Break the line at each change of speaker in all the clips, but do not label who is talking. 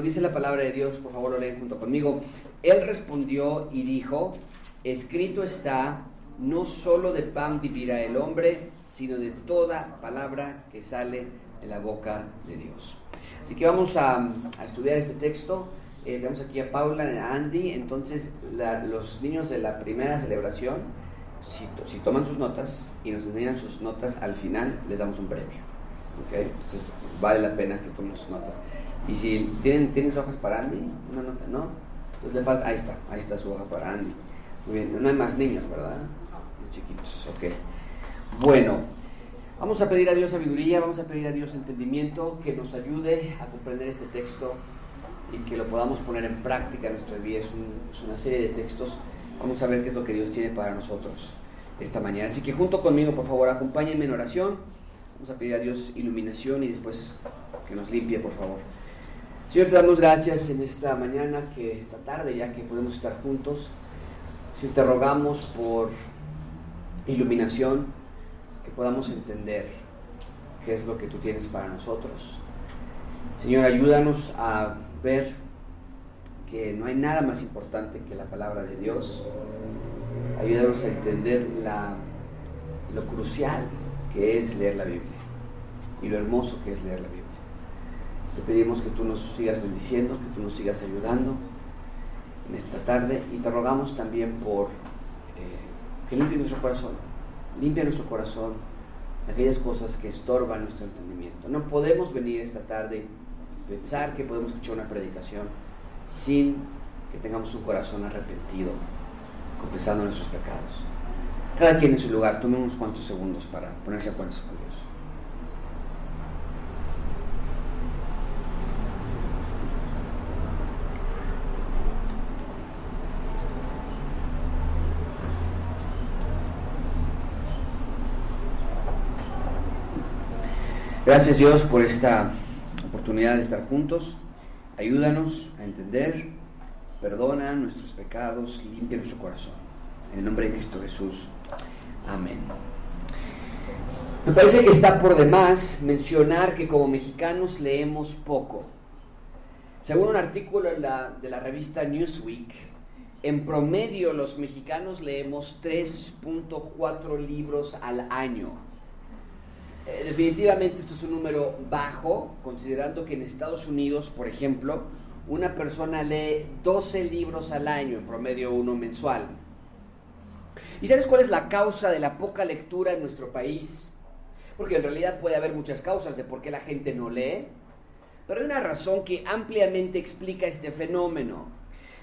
4 dice la palabra de Dios, por favor lo leen junto conmigo. Él respondió y dijo, escrito está, no solo de pan vivirá el hombre, sino de toda palabra que sale de la boca de Dios. Así que vamos a, estudiar este texto. Eh, tenemos aquí a Paula, a Andy. Entonces, los niños de la primera celebración, si, si, toman sus notas y nos enseñan sus notas al final, les damos un premio. ¿okay? Entonces, vale la pena que tomen sus notas. Y si tienen, tienen hojas para Andy, una nota, ¿no? Entonces le falta, ahí está, ahí está su hoja para Andy. Muy bien, no hay más niños, ¿verdad? Muy chiquitos, ok. Bueno, vamos a pedir a Dios sabiduría, vamos a pedir a Dios entendimiento, que nos ayude a comprender este texto y que lo podamos poner en práctica en nuestra vida. Es, es una serie de textos. Vamos a ver qué es lo que Dios tiene para nosotros esta mañana. Así que junto conmigo, por favor, acompáñenme en oración. Vamos a pedir a Dios iluminación y después que nos limpie, por favor. Señor, te damos gracias en esta mañana, que esta tarde ya que podemos estar juntos. Señor, te rogamos por iluminación, que podamos entender qué es lo que tú tienes para nosotros. Señor, ayúdanos a ver que no hay nada más importante que la palabra de Dios. Ayúdanos a entender la, lo crucial que es leer la Biblia y lo hermoso que es leer la Biblia. Te pedimos que tú nos sigas bendiciendo, que tú nos sigas ayudando en esta tarde y te rogamos también por eh, que limpie nuestro corazón, limpia nuestro corazón de aquellas cosas que estorban nuestro entendimiento. No podemos venir esta tarde y pensar que podemos escuchar una predicación sin que tengamos un corazón arrepentido, confesando nuestros pecados. Cada quien en su lugar, tome unos cuantos segundos para ponerse a cuentas con Dios. Gracias Dios por esta oportunidad de estar juntos. Ayúdanos a entender, perdona nuestros pecados, limpia nuestro corazón. En el nombre de Cristo Jesús. Amén. Me parece que está por demás mencionar que como mexicanos leemos poco. Según un artículo de la, de la revista Newsweek, en promedio los mexicanos leemos 3.4 libros al año. Eh, definitivamente esto es un número bajo, considerando que en Estados Unidos, por ejemplo, una persona lee 12 libros al año, en promedio uno mensual. ¿Y sabes cuál es la causa de la poca lectura en nuestro país? Porque en realidad puede haber muchas causas de por qué la gente no lee, pero hay una razón que ampliamente explica este fenómeno.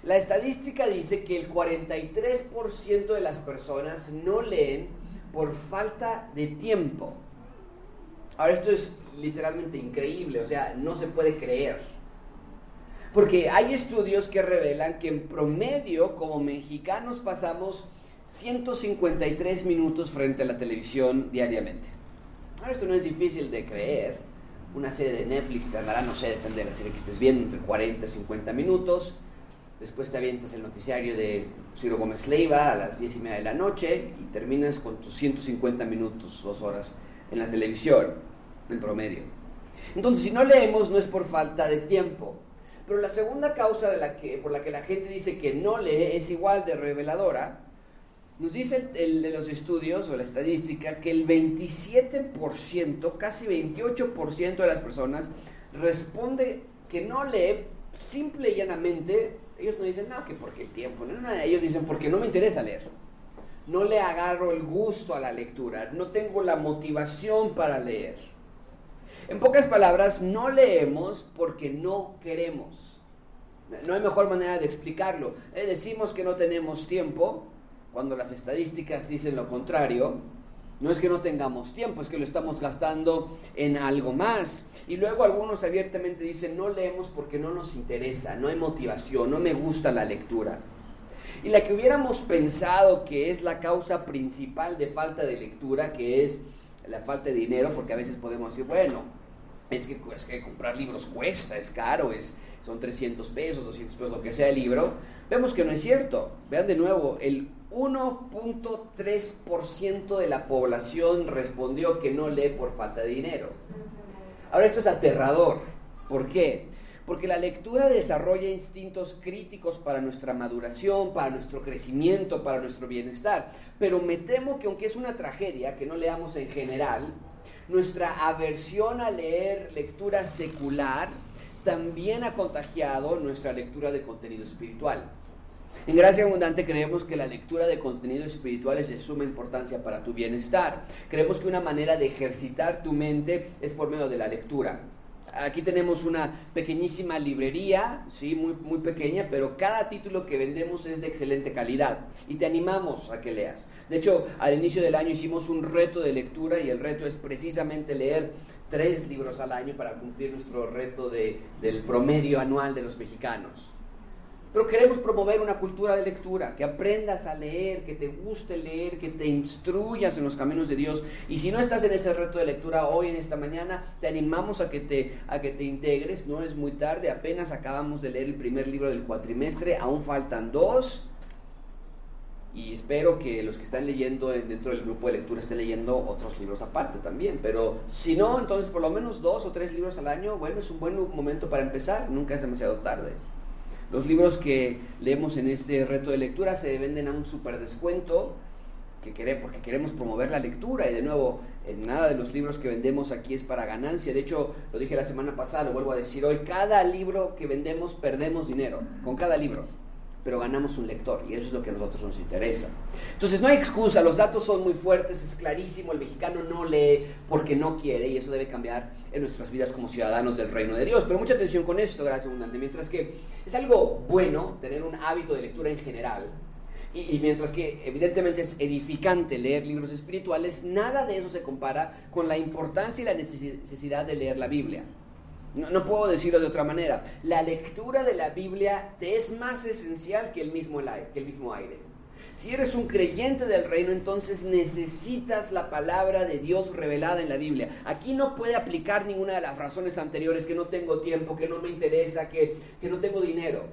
La estadística dice que el 43% de las personas no leen por falta de tiempo. Ahora, esto es literalmente increíble, o sea, no se puede creer. Porque hay estudios que revelan que en promedio, como mexicanos, pasamos 153 minutos frente a la televisión diariamente. Ahora, esto no es difícil de creer. Una serie de Netflix te dará, no sé, depende de la serie que estés viendo, entre 40 y 50 minutos. Después te avientas el noticiario de Ciro Gómez Leiva a las 10 y media de la noche y terminas con tus 150 minutos, dos horas en la televisión, en promedio. Entonces, si no leemos, no es por falta de tiempo. Pero la segunda causa de la que, por la que la gente dice que no lee es igual de reveladora. Nos dice el, de los estudios o la estadística que el 27%, casi 28% de las personas responde que no lee simple y llanamente. Ellos no dicen, no, que porque el tiempo. No, no, ellos dicen, porque no me interesa leer no le agarro el gusto a la lectura, no tengo la motivación para leer. En pocas palabras, no leemos porque no queremos. No hay mejor manera de explicarlo. Eh, decimos que no tenemos tiempo cuando las estadísticas dicen lo contrario. No es que no tengamos tiempo, es que lo estamos gastando en algo más. Y luego algunos abiertamente dicen, no leemos porque no nos interesa, no hay motivación, no me gusta la lectura. Y la que hubiéramos pensado que es la causa principal de falta de lectura, que es la falta de dinero, porque a veces podemos decir, bueno, es que, comprar libros cuesta, es caro, es, son 300 pesos, 200 pesos, lo que sea el libro, vemos que no es cierto. Vean de nuevo, el 1.3% de la población respondió que no lee por falta de dinero. Ahora esto es aterrador. ¿Por qué? Porque la lectura desarrolla instintos críticos para nuestra maduración, para nuestro crecimiento, para nuestro bienestar. Pero me temo que aunque es una tragedia que no leamos en general, nuestra aversión a leer lectura secular también ha contagiado nuestra lectura de contenido espiritual. En Gracia Abundante creemos que la lectura de contenidos espirituales es de suma importancia para tu bienestar. Creemos que una manera de ejercitar tu mente es por medio de la lectura. Aquí tenemos una pequeñísima librería, sí, muy, muy pequeña, pero cada título que vendemos es de excelente calidad y te animamos a que leas. De hecho, al inicio del año hicimos un reto de lectura y el reto es precisamente leer tres libros al año para cumplir nuestro reto de, del promedio anual de los mexicanos. Pero queremos promover una cultura de lectura, que aprendas a leer, que te guste leer, que te instruyas en los caminos de Dios. Y si no estás en ese reto de lectura hoy, en esta mañana, te animamos a que te, a que te integres. No es muy tarde, apenas acabamos de leer el primer libro del cuatrimestre, aún faltan dos. Y espero que los que están leyendo dentro del grupo de lectura estén leyendo otros libros aparte también. Pero si no, entonces por lo menos dos o tres libros al año, bueno, es un buen momento para empezar. Nunca es demasiado tarde. Los libros que leemos en este reto de lectura se venden a un super descuento que queremos, porque queremos promover la lectura y de nuevo, en nada de los libros que vendemos aquí es para ganancia. De hecho, lo dije la semana pasada, lo vuelvo a decir hoy, cada libro que vendemos perdemos dinero, con cada libro pero ganamos un lector y eso es lo que a nosotros nos interesa. Entonces no hay excusa, los datos son muy fuertes, es clarísimo, el mexicano no lee porque no quiere y eso debe cambiar en nuestras vidas como ciudadanos del reino de Dios. Pero mucha atención con esto, gracias abundante, mientras que es algo bueno tener un hábito de lectura en general. Y, y mientras que evidentemente es edificante leer libros espirituales, nada de eso se compara con la importancia y la necesidad de leer la Biblia. No, puedo decirlo de otra manera. La lectura de la Biblia te es más esencial que el, mismo que el mismo aire. Si eres un creyente del reino, entonces necesitas la palabra de Dios revelada en la Biblia. Aquí no puede aplicar ninguna de las razones anteriores, que no tengo tiempo, que no me interesa, que, no tengo dinero.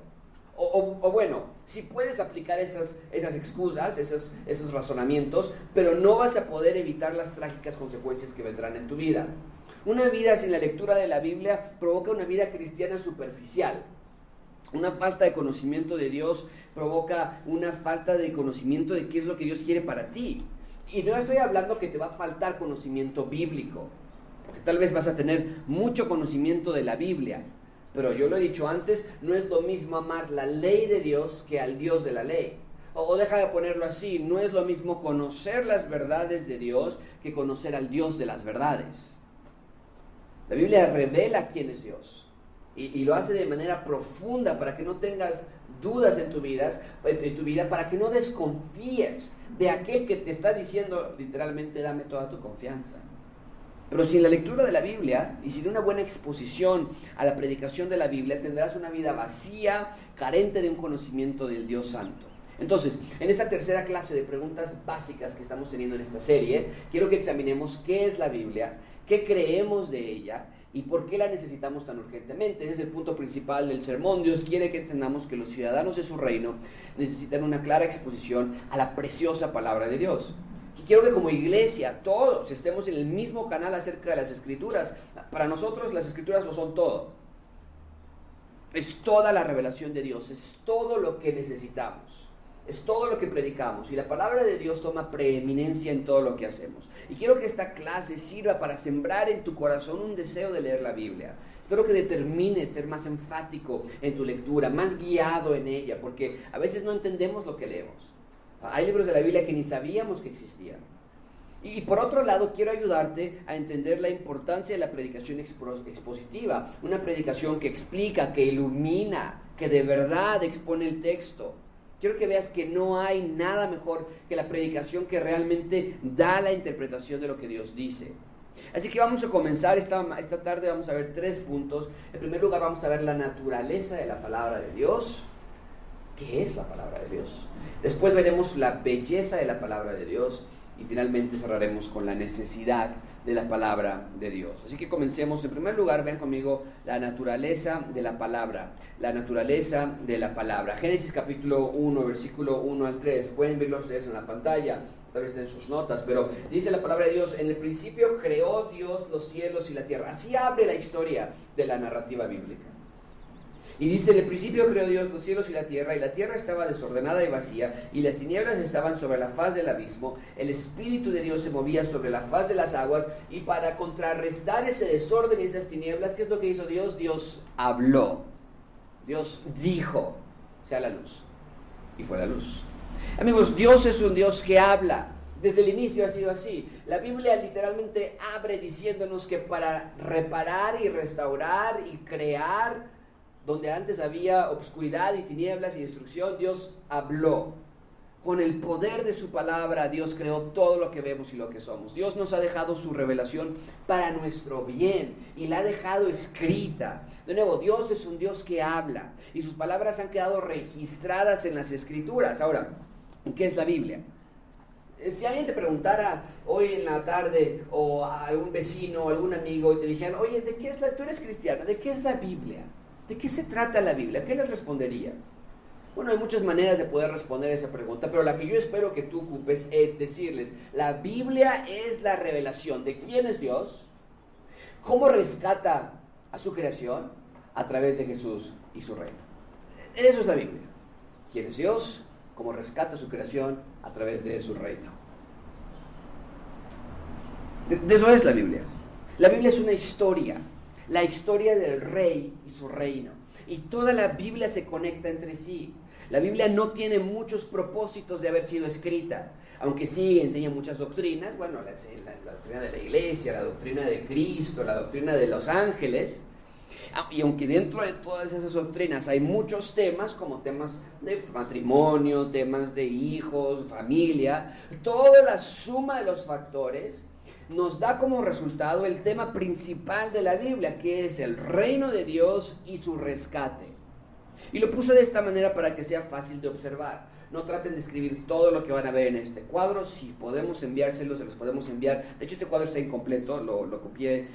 O, bueno, si puedes aplicar esas, esas excusas, esos, esos razonamientos, pero no vas a poder evitar las trágicas consecuencias que vendrán en tu vida. Una vida sin la lectura de la Biblia provoca una vida cristiana superficial. Una falta de conocimiento de Dios provoca una falta de conocimiento de qué es lo que Dios quiere para ti. Y no estoy hablando que te va a faltar conocimiento bíblico, porque tal vez vas a tener mucho conocimiento de la Biblia. Pero yo lo he dicho antes, no es lo mismo amar la ley de Dios que al Dios de la ley. O, deja de ponerlo así, no es lo mismo conocer las verdades de Dios que conocer al Dios de las verdades. La Biblia revela quién es Dios y, lo hace de manera profunda para que no tengas dudas en tu, vida, en tu vida, para que no desconfíes de aquel que te está diciendo literalmente dame toda tu confianza. Pero sin la lectura de la Biblia y sin una buena exposición a la predicación de la Biblia, tendrás una vida vacía, carente de un conocimiento del Dios Santo. Entonces, en esta tercera clase de preguntas básicas que estamos teniendo en esta serie, quiero que examinemos qué es la Biblia, qué creemos de ella y por qué la necesitamos tan urgentemente. Ese es el punto principal del sermón. Dios quiere que entendamos que los ciudadanos de su reino necesitan una clara exposición a la preciosa palabra de Dios. Y quiero que como iglesia todos estemos en el mismo canal acerca de las escrituras. Para nosotros las escrituras lo son todo. Es toda la revelación de Dios, es todo lo que necesitamos. Es todo lo que predicamos y la palabra de Dios toma preeminencia en todo lo que hacemos. Y quiero que esta clase sirva para sembrar en tu corazón un deseo de leer la Biblia. Espero que determines ser más enfático en tu lectura, más guiado en ella, porque a veces no entendemos lo que leemos. Hay libros de la Biblia que ni sabíamos que existían. Y por otro lado, quiero ayudarte a entender la importancia de la predicación expositiva, una predicación que explica, que ilumina, que de verdad expone el texto. Quiero que veas que no hay nada mejor que la predicación que realmente da la interpretación de lo que Dios dice. Así que vamos a comenzar esta, esta tarde, vamos a ver tres puntos. En primer lugar vamos a ver la naturaleza de la palabra de Dios. ¿Qué es la palabra de Dios? Después veremos la belleza de la palabra de Dios y finalmente cerraremos con la necesidad de la palabra de Dios. Así que comencemos. En primer lugar, vean conmigo la naturaleza de la palabra. La naturaleza de la palabra. Génesis capítulo 1, versículo 1 al 3. Pueden verlo ustedes en la pantalla, tal vez en sus notas, pero dice la palabra de Dios, en el principio creó Dios los cielos y la tierra. Así abre la historia de la narrativa bíblica. Y dice, en el principio creó Dios los cielos y la tierra, y la tierra estaba desordenada y vacía, y las tinieblas estaban sobre la faz del abismo, el Espíritu de Dios se movía sobre la faz de las aguas, y para contrarrestar ese desorden y esas tinieblas, ¿qué es lo que hizo Dios? Dios habló, Dios dijo, sea la luz, y fue la luz. Amigos, Dios es un Dios que habla, desde el inicio ha sido así. La Biblia literalmente abre diciéndonos que para reparar y restaurar y crear, donde antes había obscuridad y tinieblas y destrucción, Dios habló. Con el poder de su palabra, Dios creó todo lo que vemos y lo que somos. Dios nos ha dejado su revelación para nuestro bien y la ha dejado escrita. De nuevo, Dios es un Dios que habla y sus palabras han quedado registradas en las escrituras. Ahora, ¿qué es la Biblia? Eh, si alguien te preguntara hoy en la tarde o a algún vecino o algún amigo y te dijeran, oye, ¿de qué es la, tú eres cristiana, ¿de qué es la Biblia? ¿De qué se trata la Biblia? ¿Qué les responderías? Bueno, hay muchas maneras de poder responder esa pregunta, pero la que yo espero que tú ocupes es decirles, la Biblia es la revelación de quién es Dios, cómo rescata a su creación a través de Jesús y su reino. Eso es la Biblia. ¿Quién es Dios? ¿Cómo rescata su creación a través de su reino? De, eso es la Biblia. La Biblia es una historia, la historia del rey y su reino. Y toda la Biblia se conecta entre sí. La Biblia no tiene muchos propósitos de haber sido escrita, aunque sí enseña muchas doctrinas, bueno, la, doctrina de la iglesia, la doctrina de Cristo, la doctrina de los ángeles, ah, y aunque dentro de todas esas doctrinas hay muchos temas, como temas de matrimonio, temas de hijos, familia, toda la suma de los factores nos da como resultado el tema principal de la Biblia, que es el reino de Dios y su rescate. Y lo puse de esta manera para que sea fácil de observar. No traten de escribir todo lo que van a ver en este cuadro. Si podemos enviárselo, se los podemos enviar. De hecho, este cuadro está incompleto. Lo, copié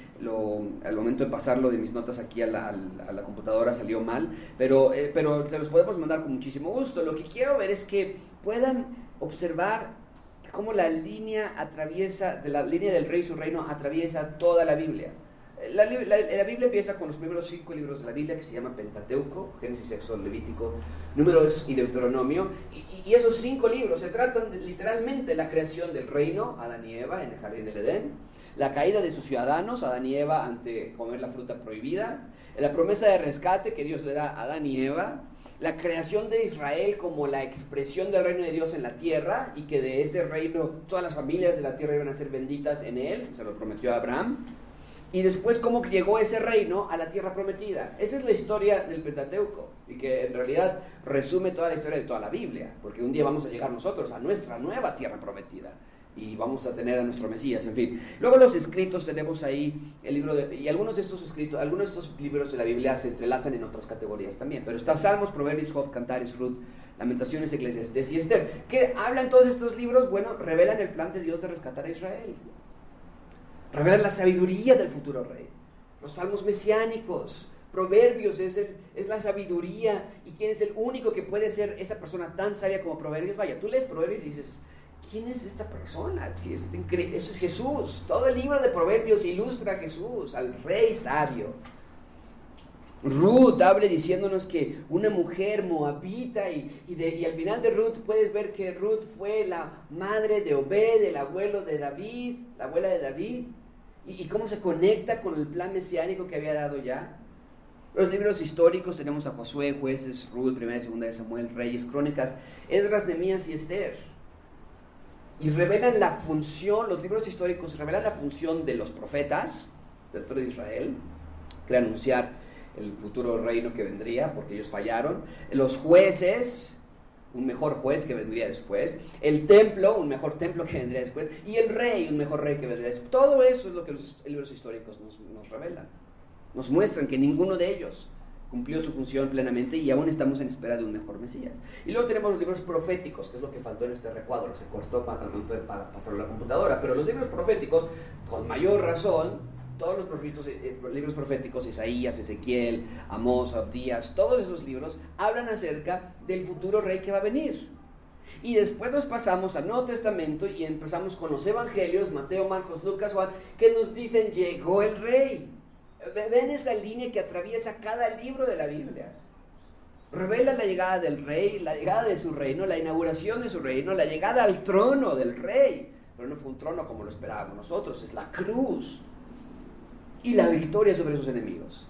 al momento de pasarlo de mis notas aquí a la, a la computadora, salió mal. Pero, eh, pero te los podemos mandar con muchísimo gusto. Lo que quiero ver es que puedan observar cómo la línea atraviesa, la línea del rey y su reino atraviesa toda la Biblia. La, Biblia empieza con los primeros cinco libros de la Biblia que se llama Pentateuco, Génesis, Éxodo, Levítico, Números y Deuteronomio. Y, esos cinco libros se tratan literalmente de la creación del reino, Adán y Eva en el jardín del Edén, la caída de sus ciudadanos, Adán y Eva ante comer la fruta prohibida, la promesa de rescate que Dios le da a Adán y Eva, la creación de Israel como la expresión del reino de Dios en la tierra y que de ese reino todas las familias de la tierra iban a ser benditas en él, se lo prometió a Abraham y después cómo llegó ese reino a la tierra prometida. Esa es la historia del Pentateuco y que en realidad resume toda la historia de toda la Biblia, porque un día vamos a llegar nosotros a nuestra nueva tierra prometida y vamos a tener a nuestro Mesías, en fin. Luego los escritos tenemos ahí el libro de, y algunos de estos escritos, algunos de estos libros de la Biblia se entrelazan en otras categorías también, pero está Salmos, Proverbios, Job, Cantares, Ruth, Lamentaciones, Eclesiastes y Esther. ¿Qué hablan todos estos libros? Bueno, revelan el plan de Dios de rescatar a Israel revelan la sabiduría del futuro rey. Los salmos mesiánicos, Proverbios es, es la sabiduría. ¿Y quién es el único que puede ser esa persona tan sabia como Proverbios? Vaya, tú lees Proverbios y dices, ¿quién es esta persona? Eso es Jesús. Todo el libro de Proverbios ilustra a Jesús, al rey sabio. Ruth habla diciéndonos que una mujer moabita y, y, y, al final de Ruth puedes ver que Ruth fue la madre de Obed, el abuelo de David, la abuela de David y, cómo se conecta con el plan mesiánico que había dado ya. Los libros históricos tenemos a Josué, Jueces, Ruth, Primera y Segunda de Samuel, Reyes, Crónicas, Esdras, Nemías y Esther. Y revelan la función, los libros históricos revelan la función de los profetas dentro de Israel, que anunciar el futuro reino que vendría, porque ellos fallaron. Los jueces, un mejor juez que vendría después, el templo, un mejor templo que vendría después, y el rey, un mejor rey que vendría después. Todo eso es lo que los libros históricos nos, revelan. Nos muestran que ninguno de ellos cumplió su función plenamente y aún estamos en espera de un mejor Mesías. Y luego tenemos los libros proféticos, que es lo que faltó en este recuadro, se cortó para, para pasarlo a la computadora, pero los libros proféticos, con mayor razón, todos los profetos, eh, eh, libros proféticos, Isaías, Ezequiel, Amós, Abdías, todos esos libros hablan acerca del futuro rey que va a venir. Y después nos pasamos al Nuevo Testamento y empezamos con los evangelios, Mateo, Marcos, Lucas, Juan, que nos dicen, llegó el rey. Ven esa línea que atraviesa cada libro de la Biblia. Revela la llegada del rey, la llegada de su reino, la inauguración de su reino, la llegada al trono del rey. Pero no fue un trono como lo esperábamos nosotros, es la cruz. Y la victoria sobre sus enemigos.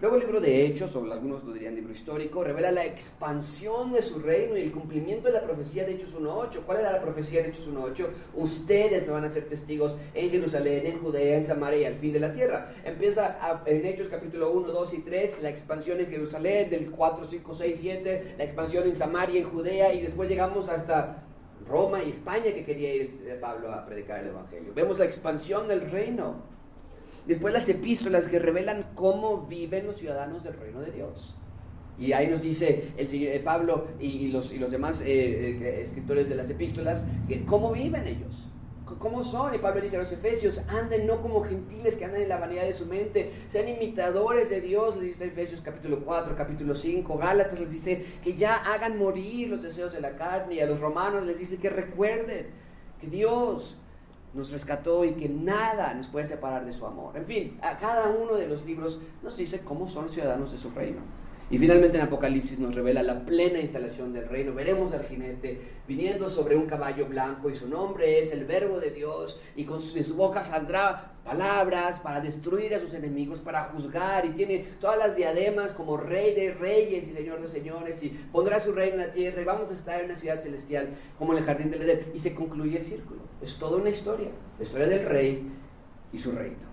Luego el libro de Hechos, o algunos lo dirían libro histórico, revela la expansión de su reino y el cumplimiento de la profecía de Hechos 1.8. ¿Cuál era la profecía de Hechos 1.8? Ustedes me van a ser testigos en Jerusalén, en Judea, en Samaria y al fin de la tierra. Empieza en Hechos capítulo 1, 2 y 3, la expansión en Jerusalén, del 4, 5, 6, 7, la expansión en Samaria, en Judea, y después llegamos hasta Roma y España que quería ir Pablo a predicar el Evangelio. Vemos la expansión del reino. Después las epístolas que revelan cómo viven los ciudadanos del reino de Dios. Y ahí nos dice el señor, eh, Pablo y, los, y, los, demás eh, eh, escritores de las epístolas cómo viven ellos. ¿Cómo son? Y Pablo dice a los Efesios, anden no como gentiles que andan en la vanidad de su mente, sean imitadores de Dios, le dice Efesios capítulo 4, capítulo 5, Gálatas les dice que ya hagan morir los deseos de la carne y a los romanos les dice que recuerden que Dios nos rescató y que nada nos puede separar de su amor. En fin, a cada uno de los libros nos dice cómo son ciudadanos de su reino. Y finalmente en Apocalipsis nos revela la plena instalación del reino. Veremos al jinete viniendo sobre un caballo blanco y su nombre es el verbo de Dios y con su, de su boca saldrá palabras para destruir a sus enemigos, para juzgar y tiene todas las diademas como rey de reyes y señor de señores y pondrá su reino en la tierra y vamos a estar en una ciudad celestial como en el jardín del Edén y se concluye el círculo. Es toda una historia, la historia del rey y su reino.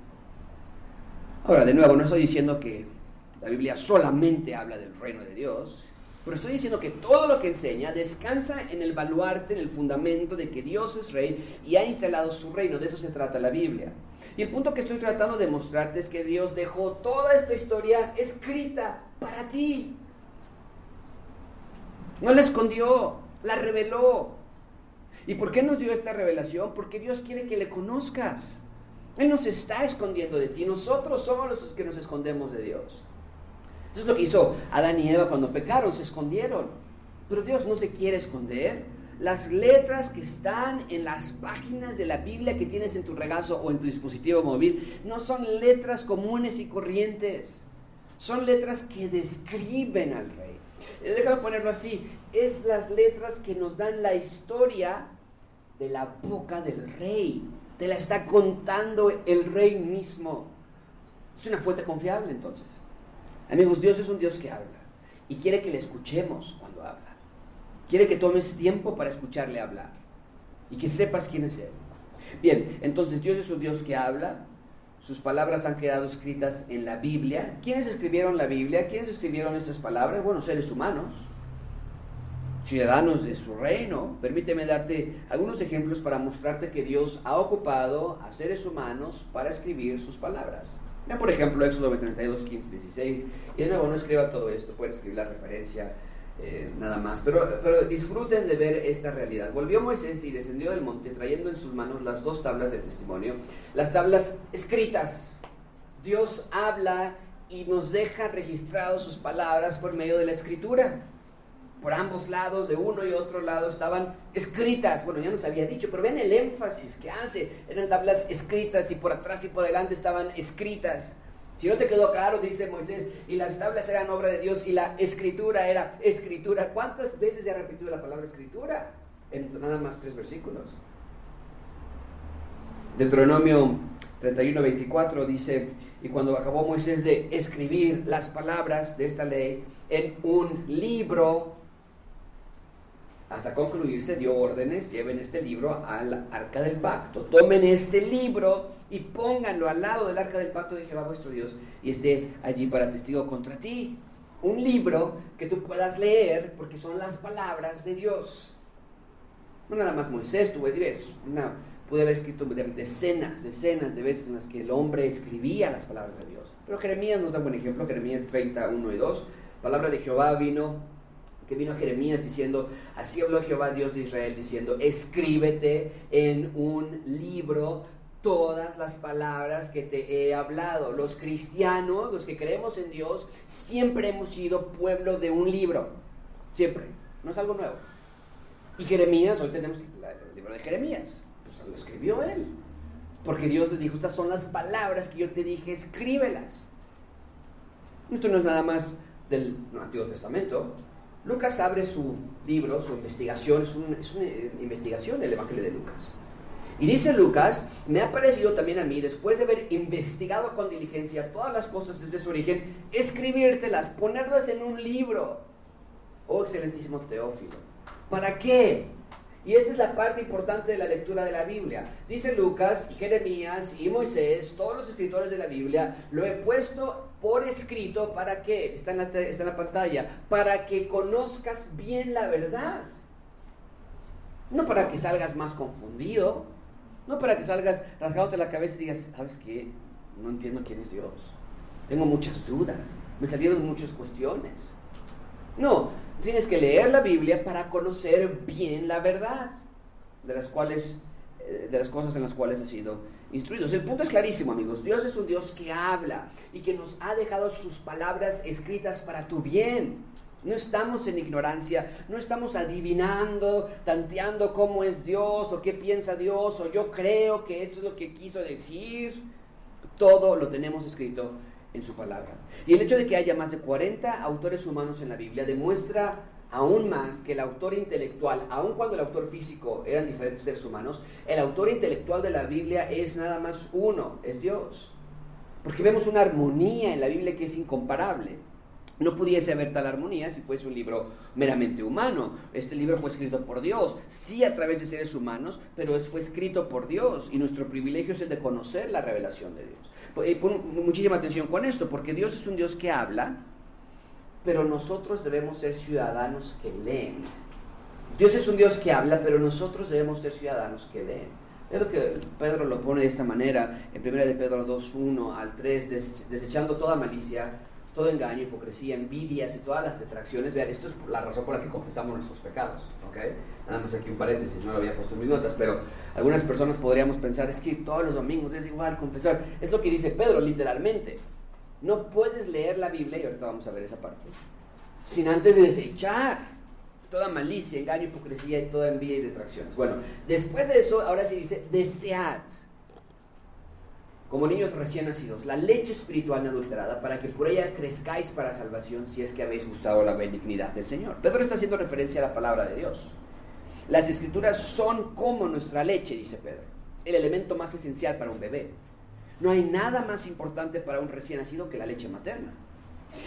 Ahora, de nuevo, no estoy diciendo que la Biblia solamente habla del reino de Dios, pero estoy diciendo que todo lo que enseña descansa en el baluarte, en el fundamento de que Dios es rey y ha instalado su reino. De eso se trata la Biblia. Y el punto que estoy tratando de mostrarte es que Dios dejó toda esta historia escrita para ti. No la escondió, la reveló. ¿Y por qué nos dio esta revelación? Porque Dios quiere que le conozcas. Él nos está escondiendo de ti. Nosotros somos los que nos escondemos de Dios. Eso es lo que hizo Adán y Eva cuando pecaron, se escondieron. Pero Dios no se quiere esconder. Las letras que están en las páginas de la Biblia que tienes en tu regazo o en tu dispositivo móvil no son letras comunes y corrientes. Son letras que describen al rey. Eh, déjame ponerlo así. Es las letras que nos dan la historia de la boca del rey. Te la está contando el rey mismo. Es una fuente confiable entonces. Amigos, Dios es un Dios que habla y quiere que le escuchemos cuando habla. Quiere que tomes tiempo para escucharle hablar y que sepas quién es Él. Bien, entonces Dios es un Dios que habla, sus palabras han quedado escritas en la Biblia. ¿Quiénes escribieron la Biblia? ¿Quiénes escribieron estas palabras? Bueno, seres humanos, ciudadanos de su reino. Permíteme darte algunos ejemplos para mostrarte que Dios ha ocupado a seres humanos para escribir sus palabras. Vean, por ejemplo, Éxodo 32, 15, 16. Y de nuevo, no escriba todo esto, pueden escribir la referencia eh, nada más. Pero, pero disfruten de ver esta realidad. Volvió Moisés y descendió del monte trayendo en sus manos las dos tablas del testimonio, las tablas escritas. Dios habla y nos deja registrados sus palabras por medio de la escritura por ambos lados, de uno y otro lado, estaban escritas. Bueno, ya nos había dicho, pero ven el énfasis que hace. Eran tablas escritas y por atrás y por delante estaban escritas. Si no te quedó claro, dice Moisés, y las tablas eran obra de Dios y la escritura era escritura. ¿Cuántas veces se ha repetido la palabra escritura? En nada más tres versículos. Deuteronomio 31, 24 dice, y cuando acabó Moisés de escribir las palabras de esta ley en un libro, hasta concluirse dio órdenes, lleven este libro al arca del pacto, tomen este libro y pónganlo al lado del arca del pacto de Jehová vuestro Dios y esté allí para testigo contra ti. Un libro que tú puedas leer porque son las palabras de Dios. No nada más Moisés tuvo una, pude haber escrito decenas, decenas de veces en las que el hombre escribía las palabras de Dios. Pero Jeremías nos da un buen ejemplo, Jeremías 31 y 2. Palabra de Jehová vino que vino Jeremías diciendo, así habló Jehová Dios de Israel diciendo, escríbete en un libro todas las palabras que te he hablado. Los cristianos, los que creemos en Dios, siempre hemos sido pueblo de un libro, siempre, no es algo nuevo. Y Jeremías, hoy tenemos el libro de Jeremías, pues lo escribió él, porque Dios le dijo, estas son las palabras que yo te dije, escríbelas. Esto no es nada más del Antiguo Testamento, Lucas abre su libro, su investigación, es, es una investigación del Evangelio de Lucas. Y dice Lucas, me ha parecido también a mí, después de haber investigado con diligencia todas las cosas desde su origen, escribírtelas, ponerlas en un libro. Oh, excelentísimo Teófilo. ¿Para qué? Y esta es la parte importante de la lectura de la Biblia. Dice Lucas y Jeremías y Moisés, todos los escritores de la Biblia, lo he puesto por escrito para qué? Está en la, está en la pantalla, para que conozcas bien la verdad. No para que salgas más confundido, no para que salgas rasgándote la cabeza y digas, ¿sabes qué? No entiendo quién es Dios. Tengo muchas dudas. Me salieron muchas cuestiones. No, tienes que leer la Biblia para conocer bien la verdad de las cuales eh, de las cosas en las cuales has sido instruidos. El punto es clarísimo, amigos. Dios es un Dios que habla y que nos ha dejado sus palabras escritas para tu bien. No estamos en ignorancia, no estamos adivinando, tanteando cómo es Dios o qué piensa Dios o yo creo que esto es lo que quiso decir. Todo lo tenemos escrito en su palabra. Y el hecho de que haya más de 40 autores humanos en la Biblia demuestra aún más que el autor intelectual, aun cuando el autor físico eran diferentes seres humanos, el autor intelectual de la Biblia es nada más uno, es Dios. Porque vemos una armonía en la Biblia que es incomparable. No pudiese haber tal armonía si fuese un libro meramente humano. Este libro fue escrito por Dios, sí a través de seres humanos, pero fue escrito por Dios y nuestro privilegio es el de conocer la revelación de Dios. Pues, pon muchísima atención con esto, porque Dios es un Dios que habla, pero nosotros debemos ser ciudadanos que leen. Dios es un Dios que habla, pero nosotros debemos ser ciudadanos que leen. Es lo que Pedro lo pone de esta manera en 1 de Pedro 2, 1 al 3, desechando toda malicia todo engaño, hipocresía, envidias y todas las detracciones. Vean, esto es la razón por la que confesamos nuestros pecados. ¿ok? Nada más aquí un paréntesis, no lo había puesto en mis notas, pero algunas personas podríamos pensar, es que todos los domingos es igual confesar. Es lo que dice Pedro, literalmente. No puedes leer la Biblia, y ahorita vamos a ver esa parte, sin antes desechar toda malicia, engaño, hipocresía y toda envidia y detracciones. Bueno, después de eso, ahora sí dice, desead como niños recién nacidos, la leche espiritual no adulterada, para que por ella crezcáis para salvación si es que habéis gustado la benignidad del Señor. Pedro está haciendo referencia a la palabra de Dios. Las escrituras son como nuestra leche, dice Pedro, el elemento más esencial para un bebé. No hay nada más importante para un recién nacido que la leche materna.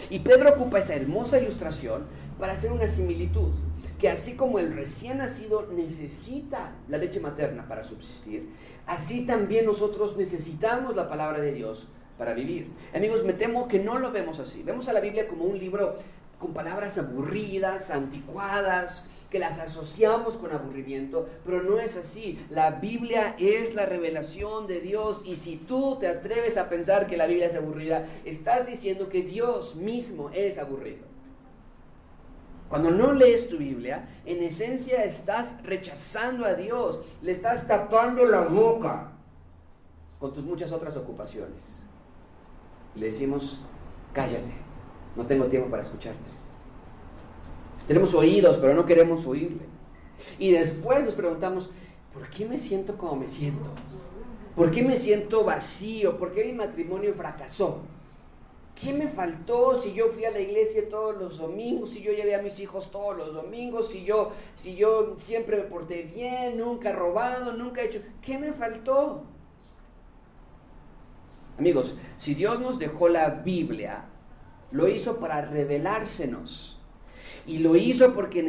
Y Pedro ocupa esa hermosa ilustración para hacer una similitud, que así como el recién nacido necesita la leche materna para subsistir, así también nosotros necesitamos la palabra de Dios para vivir. Amigos, me temo que no lo vemos así. Vemos a la Biblia como un libro con palabras aburridas, anticuadas, que las asociamos con aburrimiento, pero no es así. La Biblia es la revelación de Dios y si tú te atreves a pensar que la Biblia es aburrida, estás diciendo que Dios mismo es aburrido. Cuando no lees tu Biblia, en esencia estás rechazando a Dios, le estás tapando la boca con tus muchas otras ocupaciones. Le decimos, cállate, no tengo tiempo para escucharte. Tenemos oídos, pero no queremos oírle. Y después nos preguntamos, ¿por qué me siento como me siento? ¿Por qué me siento vacío? ¿Por qué mi matrimonio fracasó? ¿Qué me faltó si yo fui a la iglesia todos los domingos, si yo llevé a mis hijos todos los domingos, si yo, si yo siempre me porté bien, nunca he robado, nunca he hecho... ¿Qué me faltó? Amigos, si Dios nos dejó la Biblia, lo hizo para revelársenos. Y lo hizo porque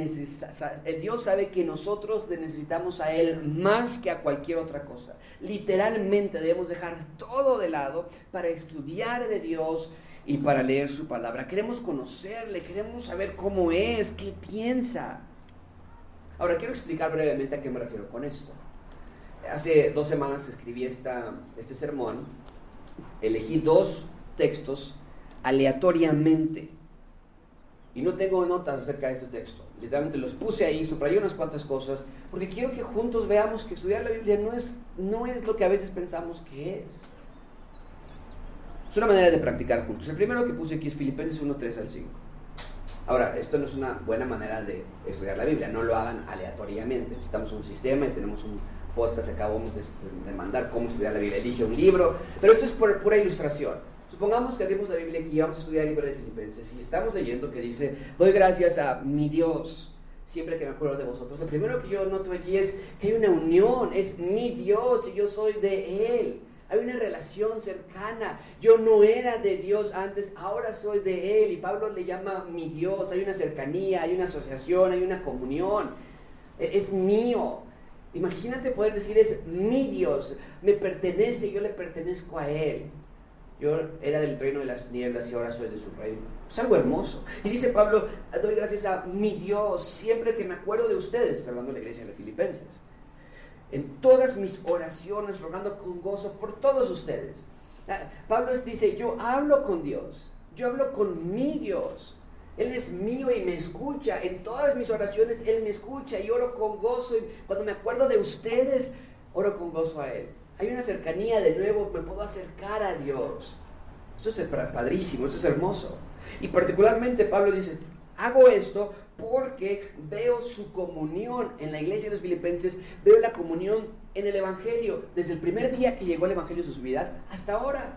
Dios sabe que nosotros necesitamos a Él más que a cualquier otra cosa. Literalmente debemos dejar todo de lado para estudiar de Dios, y para leer su palabra. Queremos conocerle, queremos saber cómo es, qué piensa. Ahora, quiero explicar brevemente a qué me refiero con esto. Hace dos semanas escribí esta, este sermón, elegí dos textos aleatoriamente y no tengo notas acerca de estos textos. Literalmente los puse ahí, subrayé unas cuantas cosas, porque quiero que juntos veamos que estudiar la Biblia no es, no es lo que a veces pensamos que es. Es una manera de practicar juntos. El primero que puse aquí es Filipenses 1, 3 al 5. Ahora, esto no es una buena manera de estudiar la Biblia, no lo hagan aleatoriamente. Necesitamos un sistema y tenemos un podcast, acabamos de, mandar cómo estudiar la Biblia. Elige un libro, pero esto es por pura ilustración. Supongamos que abrimos la Biblia aquí y vamos a estudiar el libro de Filipenses y estamos leyendo que dice, doy gracias a mi Dios siempre que me acuerdo de vosotros. Lo primero que yo noto allí es que hay una unión, es mi Dios y yo soy de Él. Hay una relación cercana. Yo no era de Dios antes, ahora soy de Él. Y Pablo le llama mi Dios. Hay una cercanía, hay una asociación, hay una comunión. E, es mío. Imagínate poder decir, es mi Dios, me pertenece, yo le pertenezco a Él. Yo era del reino de las tinieblas y ahora soy de su reino. Es algo hermoso. Y dice Pablo, doy gracias a mi Dios siempre que me acuerdo de ustedes, hablando de la iglesia de Filipenses. En todas mis oraciones, rogando con gozo por todos ustedes. Ah, Pablo dice, yo hablo con Dios, yo hablo con mi Dios. Él es mío y me escucha. En todas mis oraciones Él me escucha y oro con gozo. Y cuando me acuerdo de ustedes, oro con gozo a Él hay una cercanía de nuevo, me puedo acercar a Dios. Esto es padrísimo, esto es hermoso. Y particularmente Pablo dice, hago esto porque veo su comunión en la iglesia de los filipenses, veo la comunión en el Evangelio, desde el primer día que llegó el Evangelio a sus vidas hasta ahora.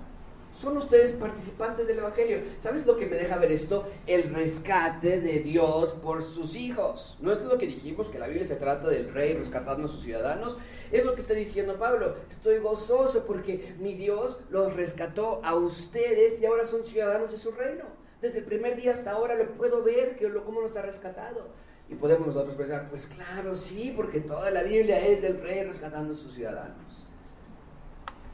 Son ustedes participantes del Evangelio. ¿Sabes lo que me deja ver esto? El rescate de Dios por sus hijos. No es lo que dijimos, que la Biblia se trata del rey rescatando a sus ciudadanos. Es lo que está diciendo Pablo. Estoy gozoso porque mi Dios los rescató a ustedes y ahora son ciudadanos de su reino. Desde el primer día hasta ahora lo puedo ver, que lo, cómo nos ha rescatado. Y podemos nosotros pensar, pues claro, sí, porque toda la Biblia es del rey rescatando a sus ciudadanos.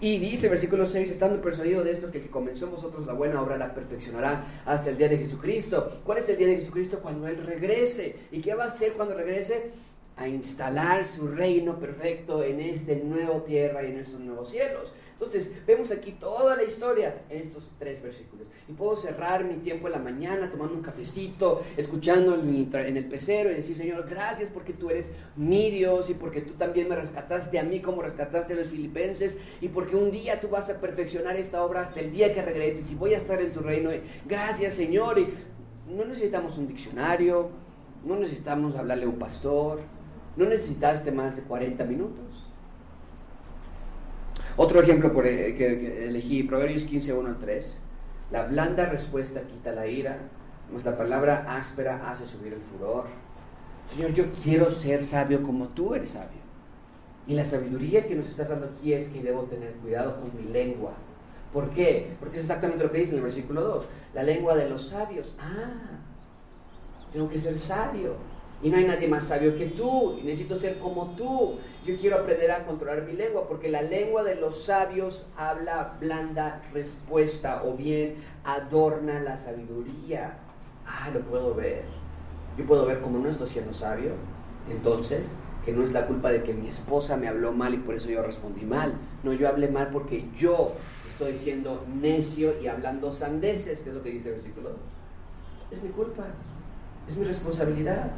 Y dice, versículo 6, estando persuadido de esto, que el que comenzó en vosotros la buena obra la perfeccionará hasta el día de Jesucristo. ¿Cuál es el día de Jesucristo? Cuando Él regrese. ¿Y qué va a hacer cuando regrese? A instalar su reino perfecto en esta nueva tierra y en estos nuevos cielos. Entonces, vemos aquí toda la historia en estos tres versículos. Y puedo cerrar mi tiempo en la mañana tomando un cafecito, escuchando en, el pecero y decir, Señor, gracias porque tú eres mi Dios y porque tú también me rescataste a mí como rescataste a los filipenses y porque un día tú vas a perfeccionar esta obra hasta el día que regreses y voy a estar en tu reino. Gracias, Señor. Y no necesitamos un diccionario, no necesitamos hablarle a un pastor, no necesitaste más de 40 minutos. Otro ejemplo por, eh, que, elegí, Proverbios 15, 1 al 3. La blanda respuesta quita la ira, mas la palabra áspera hace subir el furor. Señor, yo quiero ser sabio como tú eres sabio. Y la sabiduría que nos estás dando aquí es que debo tener cuidado con mi lengua. ¿Por qué? Porque es exactamente lo que dice en el versículo 2. La lengua de los sabios. Ah, tengo que ser sabio. Y no hay nadie más sabio que tú. Y necesito ser como tú. Yo quiero aprender a controlar mi lengua porque la lengua de los sabios habla blanda respuesta o bien adorna la sabiduría. Ah, lo puedo ver. Yo puedo ver como no estoy siendo sabio. Entonces, que no es la culpa de que mi esposa me habló mal y por eso yo respondí mal. No, yo hablé mal porque yo estoy siendo necio y hablando sandeces, que es lo que dice el versículo 2. Es mi culpa. Es mi responsabilidad.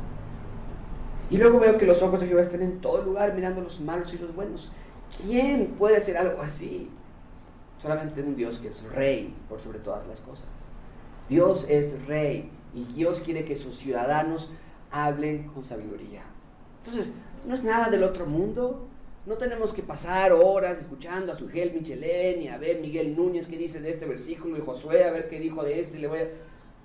Y luego veo que los ojos de Jehová están en todo lugar mirando los malos y los buenos. ¿Quién puede hacer algo así? Solamente un Dios que es rey por sobre todas las cosas. Dios es rey y Dios quiere que sus ciudadanos hablen con sabiduría. Entonces, no es nada del otro mundo. No tenemos que pasar horas escuchando a Sugel Michelén y a ver Miguel Núñez qué dice de este versículo y Josué a ver qué dijo de este. Y le voy a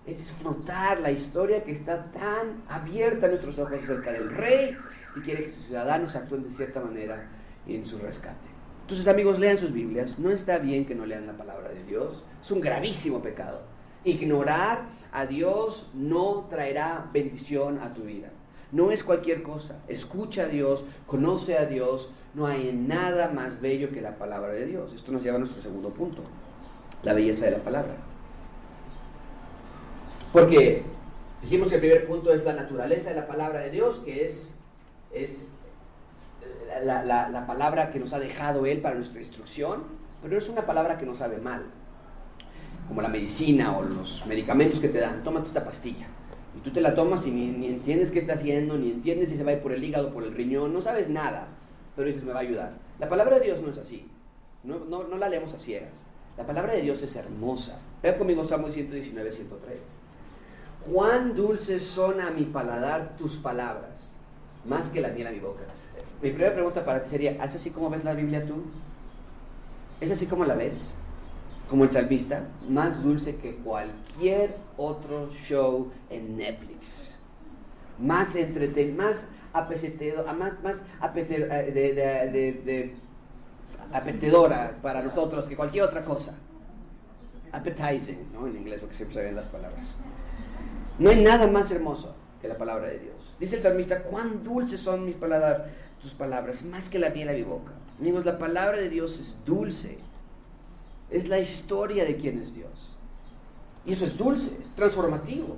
es disfrutar la historia que está tan abierta a nuestros ojos acerca del rey y quiere que sus ciudadanos actúen de cierta manera en su rescate. Entonces amigos, lean sus Biblias. No está bien que no lean la palabra de Dios. Es un gravísimo pecado. Ignorar a Dios no traerá bendición a tu vida. No es cualquier cosa. Escucha a Dios, conoce a Dios. No hay nada más bello que la palabra de Dios. Esto nos lleva a nuestro segundo punto, la belleza de la palabra. Porque dijimos que el primer punto es la naturaleza de la palabra de Dios, que es, es la, palabra que nos ha dejado Él para nuestra instrucción, pero no es una palabra que nos sabe mal, como la medicina o los medicamentos que te dan. Tómate esta pastilla. Y tú te la tomas y ni, entiendes qué está haciendo, ni entiendes si se va a ir por el hígado, por el riñón, no sabes nada, pero dices, me va a ayudar. La palabra de Dios no es así. No, no, no la leemos a ciegas. La palabra de Dios es hermosa. Vean conmigo Salmo 119, 103 cuán dulces son a mi paladar tus palabras, más que la miel a mi boca. Mi primera pregunta para ti sería, ¿es así como ves la Biblia tú? ¿Es así como la ves? como el salmista, más dulce que cualquier otro show en Netflix. Más entreten, más apetecedor, más, más eh, de, de, apetedora para nosotros que cualquier otra cosa. Appetizing, ¿no? En inglés, porque siempre se ven las palabras. No hay nada más hermoso que la palabra de Dios. Dice el salmista, cuán dulces son mis palabras, tus palabras, más que la miel a mi boca. Amigos, la palabra de Dios es dulce. Es la historia de quién es Dios. Y eso es dulce, es transformativo,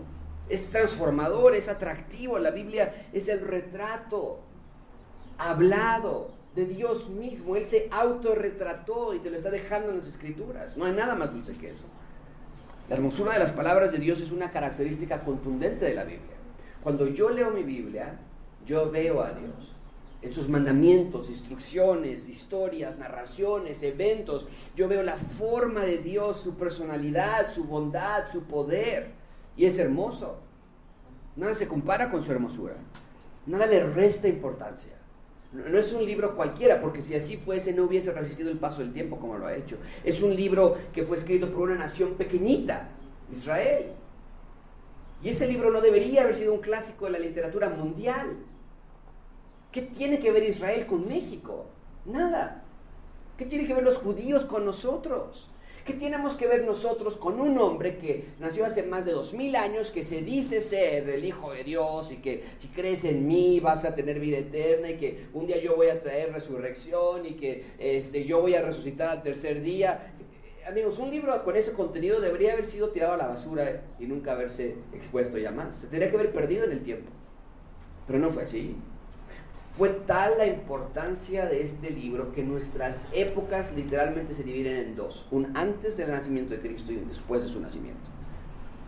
es transformador, es atractivo. La Biblia es el retrato hablado de Dios mismo. Él se autorretrató y te lo está dejando en las escrituras. No hay nada más dulce que eso. La hermosura de las palabras de Dios es una característica contundente de la Biblia. Cuando yo leo mi Biblia, yo veo a Dios en sus mandamientos, instrucciones, historias, narraciones, eventos. Yo veo la forma de Dios, su personalidad, su bondad, su poder. Y es hermoso. Nada se compara con su hermosura. Nada le resta importancia. No es un libro cualquiera, porque si así fuese no hubiese resistido el paso del tiempo como lo ha hecho. Es un libro que fue escrito por una nación pequeñita, Israel. Y ese libro no debería haber sido un clásico de la literatura mundial. ¿Qué tiene que ver Israel con México? Nada. ¿Qué tiene que ver los judíos con nosotros? ¿Qué tenemos que ver nosotros con un hombre que nació hace más de dos mil años, que se dice ser el Hijo de Dios y que si crees en mí vas a tener vida eterna y que un día yo voy a traer resurrección y que este, yo voy a resucitar al tercer día? Amigos, un libro con ese contenido debería haber sido tirado a la basura y nunca haberse expuesto ya más. Se tendría que haber perdido en el tiempo. Pero no fue así. Fue tal la importancia de este libro que nuestras épocas literalmente se dividen en dos, un antes del nacimiento de Cristo y un después de su nacimiento.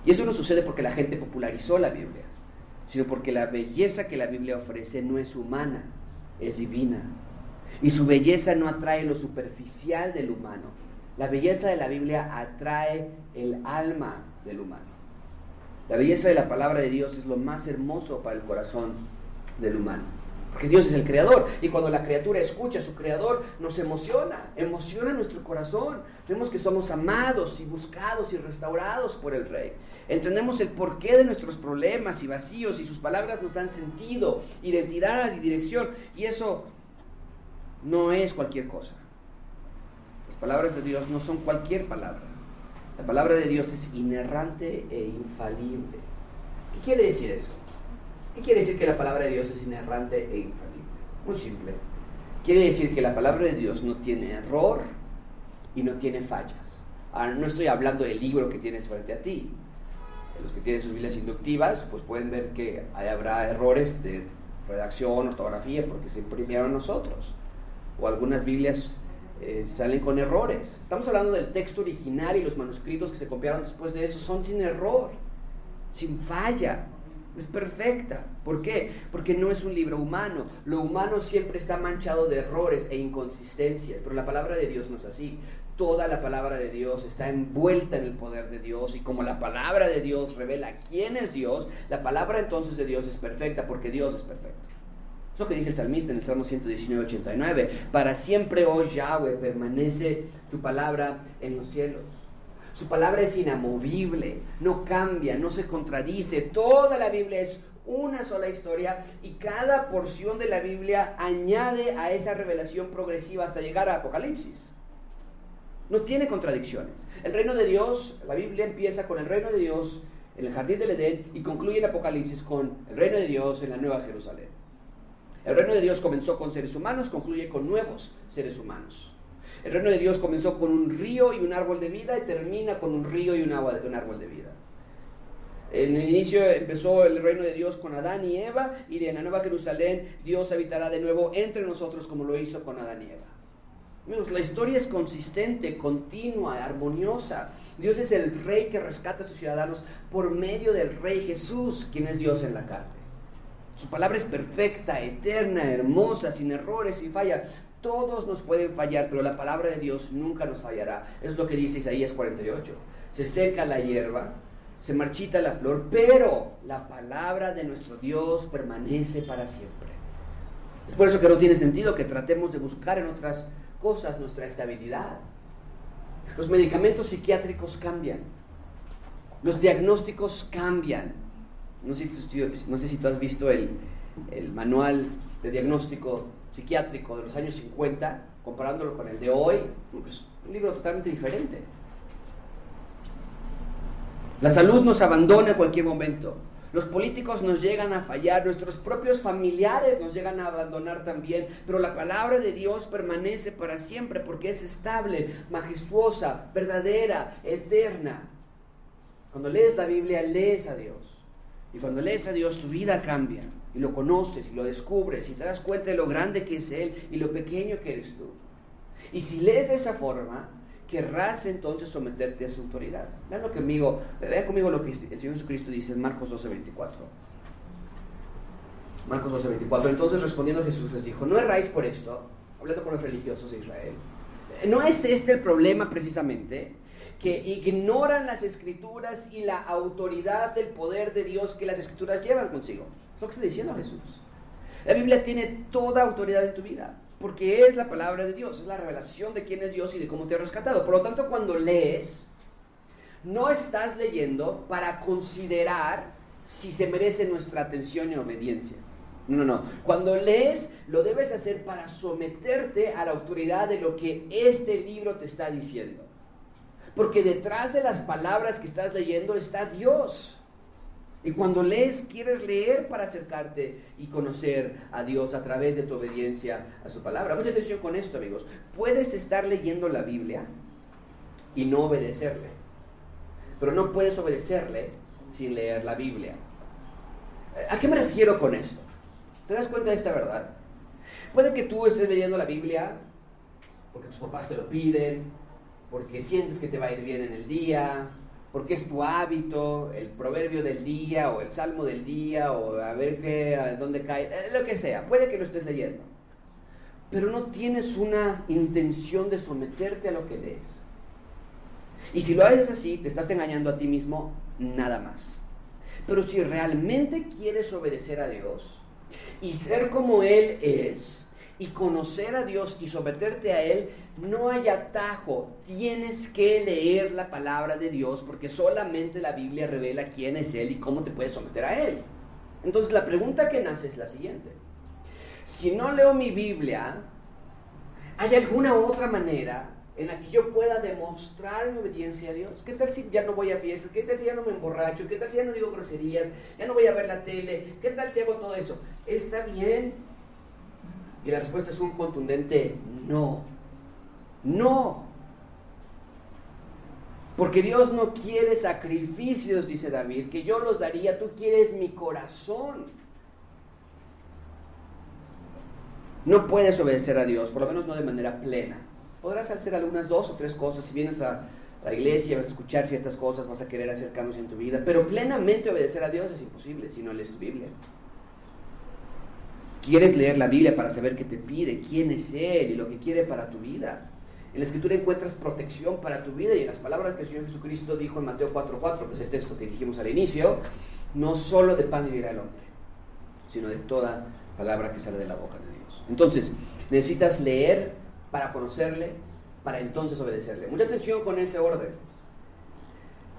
Y eso no sucede porque la gente popularizó la Biblia, sino porque la belleza que la Biblia ofrece no es humana, es divina. Y su belleza no atrae lo superficial del humano. La belleza de la Biblia atrae el alma del humano. La belleza de la palabra de Dios es lo más hermoso para el corazón del humano. Porque Dios es el creador. Y cuando la criatura escucha a su creador, nos emociona, emociona nuestro corazón. Vemos que somos amados y buscados y restaurados por el Rey. Entendemos el porqué de nuestros problemas y vacíos y sus palabras nos dan sentido, identidad y dirección. Y eso no es cualquier cosa. Las palabras de Dios no son cualquier palabra. La palabra de Dios es inerrante e infalible. ¿Qué quiere decir eso? ¿Qué quiere decir que la palabra de Dios es inerrante e infalible? Muy simple. Quiere decir que la palabra de Dios no tiene error y no tiene fallas. Ahora, no estoy hablando del libro que tienes frente a ti. Los que tienen sus Biblias inductivas, pues pueden ver que ahí habrá errores de redacción, ortografía, porque se imprimieron nosotros. O algunas Biblias eh, salen con errores. Estamos hablando del texto original y los manuscritos que se copiaron después de eso son sin error, sin falla. Es perfecta. ¿Por qué? Porque no es un libro humano. Lo humano siempre está manchado de errores e inconsistencias, pero la palabra de Dios no es así. Toda la palabra de Dios está envuelta en el poder de Dios y como la palabra de Dios revela quién es Dios, la palabra entonces de Dios es perfecta porque Dios es perfecto. Es lo que dice el salmista en el Salmo 119, 89. Para siempre, oh Yahweh, permanece tu palabra en los cielos. Su palabra es inamovible, no cambia, no se contradice. Toda la Biblia es una sola historia y cada porción de la Biblia añade a esa revelación progresiva hasta llegar a Apocalipsis. No tiene contradicciones. El reino de Dios, la Biblia empieza con el reino de Dios en el jardín del Edén y concluye en Apocalipsis con el reino de Dios en la Nueva Jerusalén. El reino de Dios comenzó con seres humanos, concluye con nuevos seres humanos. El reino de Dios comenzó con un río y un árbol de vida y termina con un río y un, un árbol de vida. En el inicio empezó el reino de Dios con Adán y Eva y en la Nueva Jerusalén Dios habitará de nuevo entre nosotros como lo hizo con Adán y Eva. Amigos, la historia es consistente, continua, armoniosa. Dios es el rey que rescata a sus ciudadanos por medio del rey Jesús, quien es Dios en la carne. Su palabra es perfecta, eterna, hermosa, sin errores, sin falla. Todos nos pueden fallar, pero la palabra de Dios nunca nos fallará. Es lo que dice Isaías 48. Se seca la hierba, se marchita la flor, pero la palabra de nuestro Dios permanece para siempre. Es por eso que no tiene sentido que tratemos de buscar en otras cosas nuestra estabilidad. Los medicamentos psiquiátricos cambian. Los diagnósticos cambian. No sé, si tú has visto el, manual de diagnóstico psiquiátrico de los años 50, comparándolo con el de hoy, pues, un libro totalmente diferente. La salud nos abandona a cualquier momento. Los políticos nos llegan a fallar, nuestros propios familiares nos llegan a abandonar también, pero la palabra de Dios permanece para siempre porque es estable, majestuosa, verdadera, eterna. Cuando lees la Biblia, lees a Dios. Y cuando lees a Dios, tu vida cambia. Y lo conoces, y lo descubres, y te das cuenta de lo grande que es Él y lo pequeño que eres tú. Y si lees de esa forma, querrás entonces someterte a su autoridad. Vean, lo que conmigo, vean conmigo lo que el Señor Jesucristo dice en Marcos 12:24. Marcos 12:24. Entonces respondiendo Jesús les dijo, no erráis por esto, hablando con los religiosos de Israel. ¿No es este el problema precisamente? Que ignoran las escrituras y la autoridad del poder de Dios que las escrituras llevan consigo. Lo está diciendo Jesús. La Biblia tiene toda autoridad en tu vida porque es la palabra de Dios, es la revelación de quién es Dios y de cómo te ha rescatado. Por lo tanto, cuando lees, no estás leyendo para considerar si se merece nuestra atención y obediencia. No, no, no. Cuando lees, lo debes hacer para someterte a la autoridad de lo que este libro te está diciendo. Porque detrás de las palabras que estás leyendo está Dios. Y cuando lees, quieres leer para acercarte y conocer a Dios a través de tu obediencia a su palabra. Mucha atención con esto, amigos. Puedes estar leyendo la Biblia y no obedecerle. Pero no puedes obedecerle sin leer la Biblia. ¿A qué me refiero con esto? ¿Te das cuenta de esta verdad? Puede que tú estés leyendo la Biblia porque tus papás te lo piden, porque sientes que te va a ir bien en el día, porque es tu hábito, el proverbio del día o el salmo del día o a ver qué, a dónde cae, eh, lo que sea, puede que lo estés leyendo, pero no tienes una intención de someterte a lo que lees. Y si lo haces así, te estás engañando a ti mismo nada más. Pero si realmente quieres obedecer a Dios y ser como Él es, y conocer a Dios y someterte a Él, no hay atajo. Tienes que leer la palabra de Dios porque solamente la Biblia revela quién es Él y cómo te puedes someter a Él. Entonces la pregunta que nace es la siguiente. Si no leo mi Biblia, ¿hay alguna otra manera en la que yo pueda demostrar mi obediencia a Dios? ¿Qué tal si ya no voy a fiestas? ¿Qué tal si ya no me emborracho? ¿Qué tal si ya no digo groserías? ¿Ya no voy a ver la tele? ¿Qué tal si hago todo eso? Está bien, y la respuesta es un contundente no. No. Porque Dios no quiere sacrificios, dice David, que yo los daría, tú quieres mi corazón. No puedes obedecer a Dios, por lo menos no de manera plena. Podrás hacer algunas dos o tres cosas, si vienes a la iglesia, vas a escuchar ciertas cosas, vas a querer hacer cambios en tu vida, pero plenamente obedecer a Dios es imposible si no lees tu Biblia. Quieres leer la Biblia para saber qué te pide, quién es Él y lo que quiere para tu vida. En la Escritura encuentras protección para tu vida y en las palabras que el Señor Jesucristo dijo en Mateo 4:4, que es el texto que dijimos al inicio, no solo de pan vivirá el hombre, sino de toda palabra que sale de la boca de Dios. Entonces, necesitas leer para conocerle, para entonces obedecerle. Mucha atención con ese orden.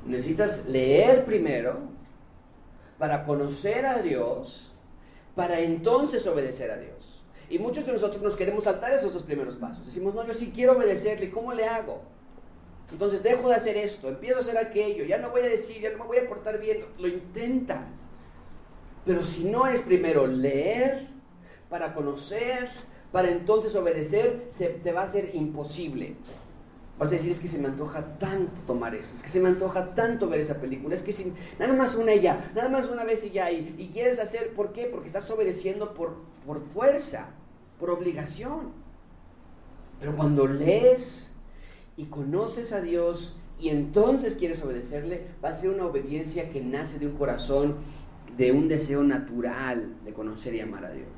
Necesitas leer primero para conocer a Dios para entonces obedecer a Dios. Y muchos de nosotros nos queremos saltar esos dos primeros pasos. Decimos, no, yo sí quiero obedecerle, ¿cómo le hago? Entonces dejo de hacer esto, empiezo a hacer aquello, ya no voy a decir, ya no me voy a portar bien, lo intentas. Pero si no es primero leer para conocer, para entonces obedecer, se te va a ser imposible. Vas a decir, es que se me antoja tanto tomar eso, es que se me antoja tanto ver esa película, es que si, nada más una y ya, nada más una vez y ya, y, y quieres hacer, ¿por qué? Porque estás obedeciendo por, por fuerza, por obligación. Pero cuando lees y conoces a Dios y entonces quieres obedecerle, va a ser una obediencia que nace de un corazón, de un deseo natural de conocer y amar a Dios.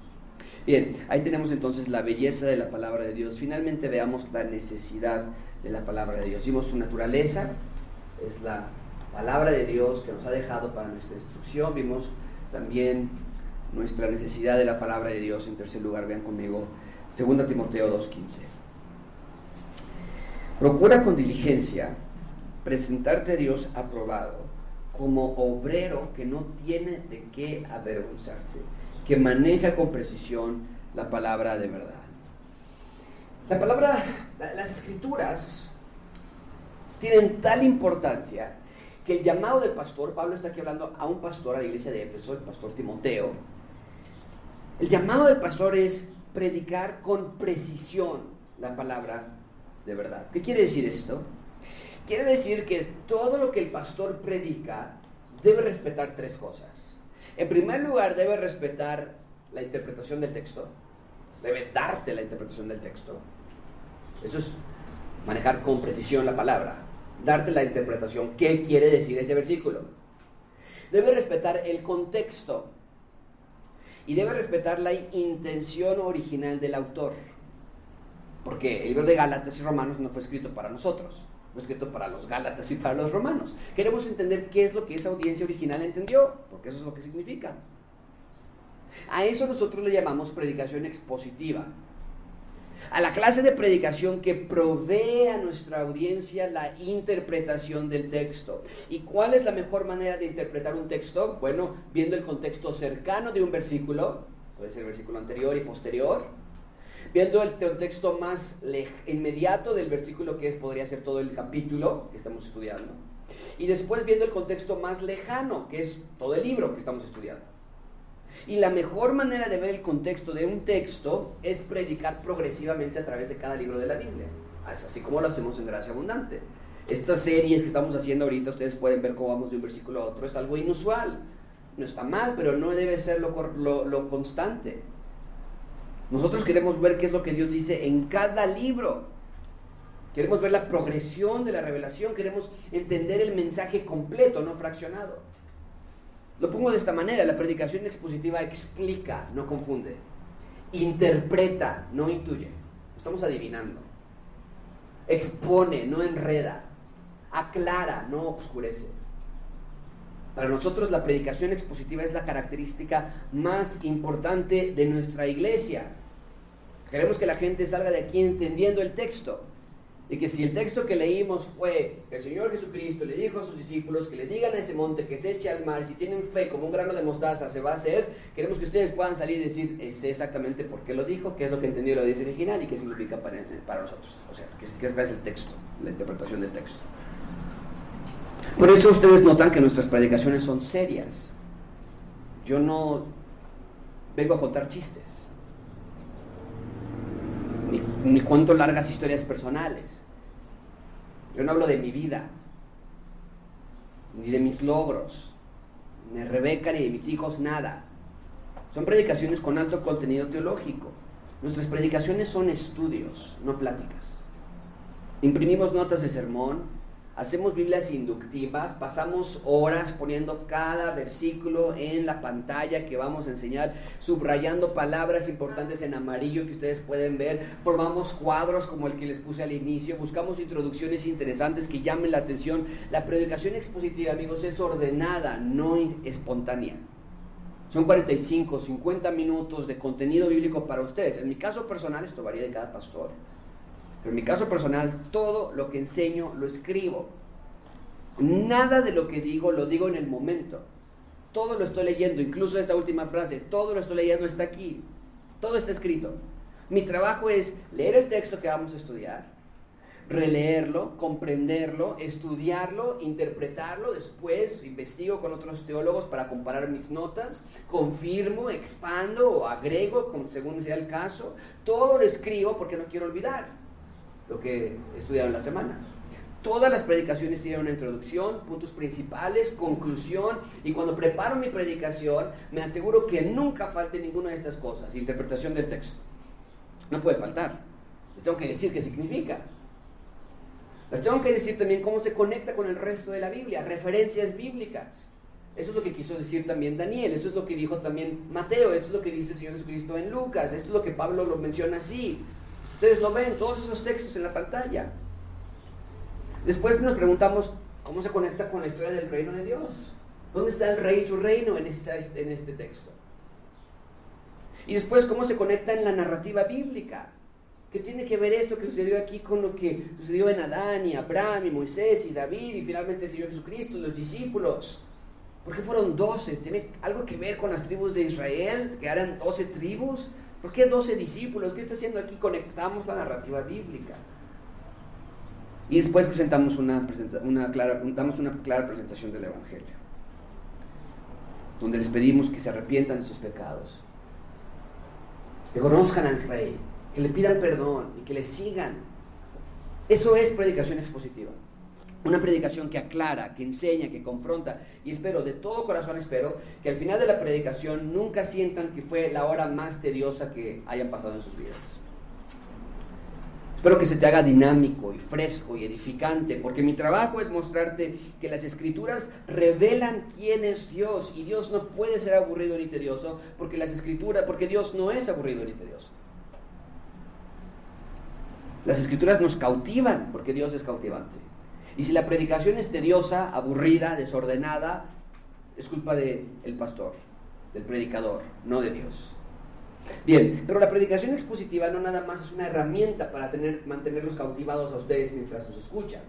Bien, ahí tenemos entonces la belleza de la palabra de Dios. Finalmente veamos la necesidad de la palabra de Dios. Vimos su naturaleza, es la palabra de Dios que nos ha dejado para nuestra instrucción. Vimos también nuestra necesidad de la palabra de Dios. En tercer lugar, vean conmigo 2 Timoteo 2.15. Procura con diligencia presentarte a Dios aprobado como obrero que no tiene de qué avergonzarse, que maneja con precisión la palabra de verdad. La palabra, las escrituras tienen tal importancia que el llamado del pastor, Pablo está aquí hablando a un pastor a la iglesia de Éfeso, el pastor Timoteo, el llamado del pastor es predicar con precisión la palabra de verdad. ¿Qué quiere decir esto? Quiere decir que todo lo que el pastor predica debe respetar tres cosas. En primer lugar, debe respetar la interpretación del texto. Debe darte la interpretación del texto. Eso es manejar con precisión la palabra. Darte la interpretación. ¿Qué quiere decir ese versículo? Debe respetar el contexto y debe respetar la intención original del autor. Porque el libro de Gálatas y Romanos no fue escrito para nosotros, fue escrito para los Gálatas y para los romanos. Queremos entender qué es lo que esa audiencia original entendió, porque eso es lo que significa. A eso nosotros le llamamos predicación expositiva. A la clase de predicación que provee a nuestra audiencia la interpretación del texto. ¿Y cuál es la mejor manera de interpretar un texto? Bueno, viendo el contexto cercano de un versículo, puede ser el versículo anterior y posterior, viendo el contexto más inmediato del versículo que es, podría ser todo el capítulo que estamos estudiando, y después viendo el contexto más lejano, que es todo el libro que estamos estudiando. Y la mejor manera de ver el contexto de un texto es predicar progresivamente a través de cada libro de la Biblia, así como lo hacemos en Gracia Abundante. Estas series que estamos haciendo ahorita, ustedes pueden ver cómo vamos de un versículo a otro, es algo inusual. No está mal, pero no debe ser lo, lo constante. Nosotros queremos ver qué es lo que Dios dice en cada libro. Queremos ver la progresión de la revelación, queremos entender el mensaje completo, no fraccionado. Lo pongo de esta manera, la predicación expositiva explica, no confunde, interpreta, no intuye, estamos adivinando, expone, no enreda, aclara, no obscurece. Para nosotros la predicación expositiva es la característica más importante de nuestra iglesia. Queremos que la gente salga de aquí entendiendo el texto. Y que si el texto que leímos fue el Señor Jesucristo le dijo a sus discípulos que le digan a ese monte que se eche al mar, si tienen fe como un grano de mostaza se va a hacer, queremos que ustedes puedan salir y decir, sé exactamente por qué lo dijo, qué es lo que entendió la audiencia original y qué significa para, para nosotros. O sea, qué es el texto, la interpretación del texto. Por eso ustedes notan que nuestras predicaciones son serias. Yo no vengo a contar chistes, ni, ni cuento largas historias personales. Yo no hablo de mi vida, ni de mis logros, ni de Rebeca, ni de mis hijos, nada. Son predicaciones con alto contenido teológico. Nuestras predicaciones son estudios, no pláticas. Imprimimos notas de sermón, Hacemos Biblias inductivas, pasamos horas poniendo cada versículo en la pantalla que vamos a enseñar, subrayando palabras importantes en amarillo que ustedes pueden ver, formamos cuadros como el que les puse al inicio, buscamos introducciones interesantes que llamen la atención. La predicación expositiva, amigos, es ordenada, no espontánea. Son 45, 50 minutos de contenido bíblico para ustedes. En mi caso personal, esto varía de cada pastor. Pero en mi caso personal, todo lo que enseño lo escribo. Nada de lo que digo lo digo en el momento. Todo lo estoy leyendo, incluso esta última frase, todo lo estoy leyendo está aquí. Todo está escrito. Mi trabajo es leer el texto que vamos a estudiar, releerlo, comprenderlo, estudiarlo, interpretarlo, después investigo con otros teólogos para comparar mis notas, confirmo, expando o agrego según sea el caso, todo lo escribo porque no quiero olvidar lo que estudiaron la semana. Todas las predicaciones tienen una introducción, puntos principales, conclusión, y cuando preparo mi predicación me aseguro que nunca falte ninguna de estas cosas. Interpretación del texto. No puede faltar. Les tengo que decir qué significa. Les tengo que decir también cómo se conecta con el resto de la Biblia, referencias bíblicas. Eso es lo que quiso decir también Daniel, eso es lo que dijo también Mateo, eso es lo que dice el Señor Jesucristo en Lucas, eso es lo que Pablo lo menciona así. Ustedes lo ven, todos esos textos en la pantalla. Después nos preguntamos cómo se conecta con la historia del reino de Dios. ¿Dónde está el rey y su reino en este, en este texto? Y después cómo se conecta en la narrativa bíblica. ¿Qué tiene que ver esto que sucedió aquí con lo que sucedió en Adán y Abraham y Moisés y David y finalmente el Señor Jesucristo y los discípulos? ¿Por qué fueron doce? ¿Tiene algo que ver con las tribus de Israel? ¿Que eran doce tribus? ¿Por qué doce discípulos? ¿Qué está haciendo aquí? Conectamos la narrativa bíblica. Y después presentamos una, una clara, damos una clara presentación del Evangelio, donde les pedimos que se arrepientan de sus pecados, que conozcan al Rey, que le pidan perdón y que le sigan. Eso es predicación expositiva. Una predicación que aclara, que enseña, que confronta. Y espero, de todo corazón espero, que al final de la predicación nunca sientan que fue la hora más tediosa que hayan pasado en sus vidas. Espero que se te haga dinámico y fresco y edificante, porque mi trabajo es mostrarte que las escrituras revelan quién es Dios y Dios no puede ser aburrido ni tedioso, porque las escrituras, porque Dios no es aburrido ni tedioso. Las escrituras nos cautivan porque Dios es cautivante. Y si la predicación es tediosa, aburrida, desordenada, es culpa del pastor, del predicador, no de Dios. Bien, pero la predicación expositiva no nada más es una herramienta para tener, mantenerlos cautivados a ustedes mientras los escuchan.